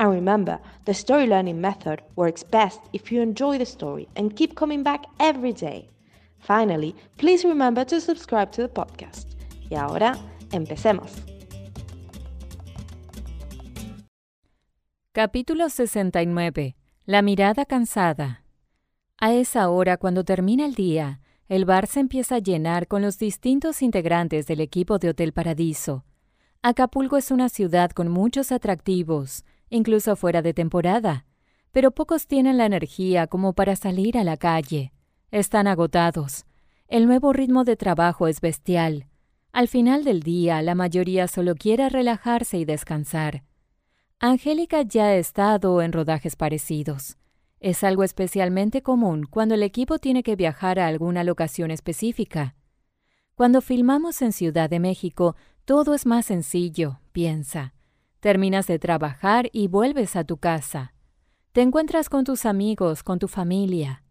And remember, the story learning method works best if you enjoy the story and keep coming back every day. Finally, please remember to subscribe to the podcast. Y ahora, empecemos. Capítulo 69. La mirada cansada. A esa hora, cuando termina el día, el bar se empieza a llenar con los distintos integrantes del equipo de Hotel Paradiso. Acapulco es una ciudad con muchos atractivos, incluso fuera de temporada, pero pocos tienen la energía como para salir a la calle. Están agotados. El nuevo ritmo de trabajo es bestial. Al final del día, la mayoría solo quiere relajarse y descansar. Angélica ya ha estado en rodajes parecidos. Es algo especialmente común cuando el equipo tiene que viajar a alguna locación específica. Cuando filmamos en Ciudad de México, todo es más sencillo, piensa. Terminas de trabajar y vuelves a tu casa. Te encuentras con tus amigos, con tu familia.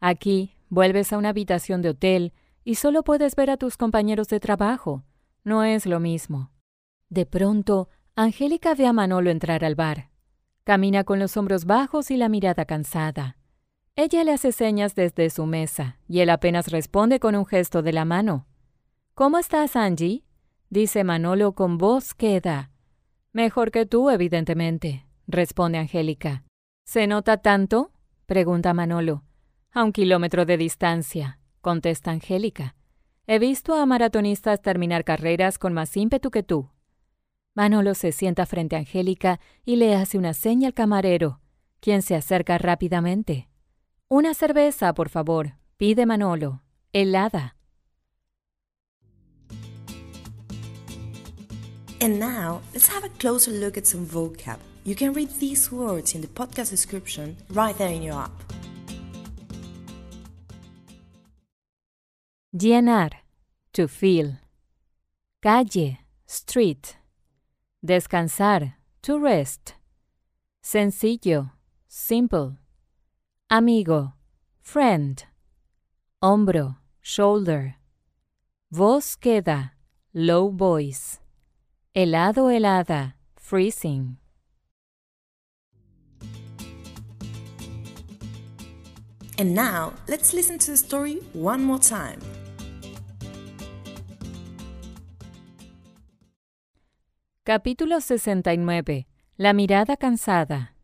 Aquí, vuelves a una habitación de hotel y solo puedes ver a tus compañeros de trabajo. No es lo mismo. De pronto, Angélica ve a Manolo entrar al bar. Camina con los hombros bajos y la mirada cansada. Ella le hace señas desde su mesa y él apenas responde con un gesto de la mano. ¿Cómo estás, Angie? dice Manolo con voz queda. Mejor que tú, evidentemente, responde Angélica. ¿Se nota tanto? pregunta Manolo. A un kilómetro de distancia, contesta Angélica. He visto a maratonistas terminar carreras con más ímpetu que tú. Manolo se sienta frente a Angélica y le hace una seña al camarero, quien se acerca rápidamente. Una cerveza, por favor, pide Manolo, helada. And now, let's have a closer look at some vocab. You can read these words in the podcast description right there in your app. Llenar, to fill. Calle, street. Descansar, to rest. Sencillo, simple. Amigo, friend. Hombro, shoulder. Voz queda, low voice. Helado, helada, freezing. And now, let's listen to the story one more time. Capítulo 69. La mirada cansada.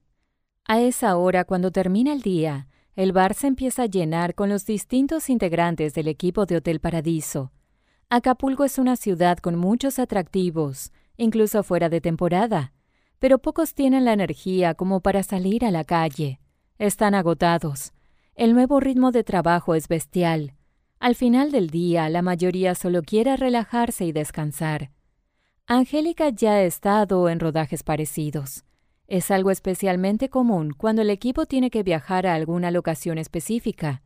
A esa hora, cuando termina el día, el bar se empieza a llenar con los distintos integrantes del equipo de Hotel Paradiso. Acapulco es una ciudad con muchos atractivos, incluso fuera de temporada, pero pocos tienen la energía como para salir a la calle. Están agotados. El nuevo ritmo de trabajo es bestial. Al final del día, la mayoría solo quiere relajarse y descansar. Angélica ya ha estado en rodajes parecidos. Es algo especialmente común cuando el equipo tiene que viajar a alguna locación específica.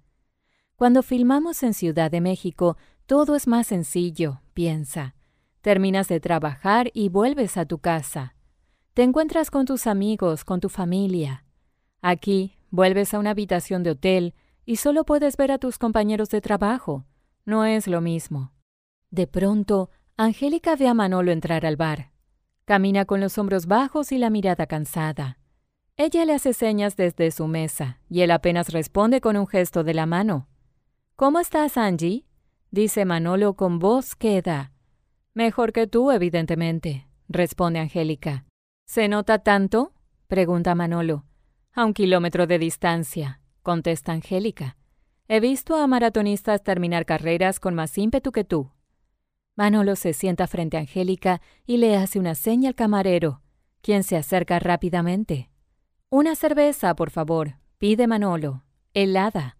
Cuando filmamos en Ciudad de México, todo es más sencillo, piensa. Terminas de trabajar y vuelves a tu casa. Te encuentras con tus amigos, con tu familia. Aquí, vuelves a una habitación de hotel y solo puedes ver a tus compañeros de trabajo. No es lo mismo. De pronto, Angélica ve a Manolo entrar al bar. Camina con los hombros bajos y la mirada cansada. Ella le hace señas desde su mesa y él apenas responde con un gesto de la mano. ¿Cómo estás, Angie? Dice Manolo con voz queda. Mejor que tú, evidentemente, responde Angélica. ¿Se nota tanto? pregunta Manolo. A un kilómetro de distancia, contesta Angélica. He visto a maratonistas terminar carreras con más ímpetu que tú. Manolo se sienta frente a Angélica y le hace una seña al camarero, quien se acerca rápidamente. Una cerveza, por favor, pide Manolo, helada.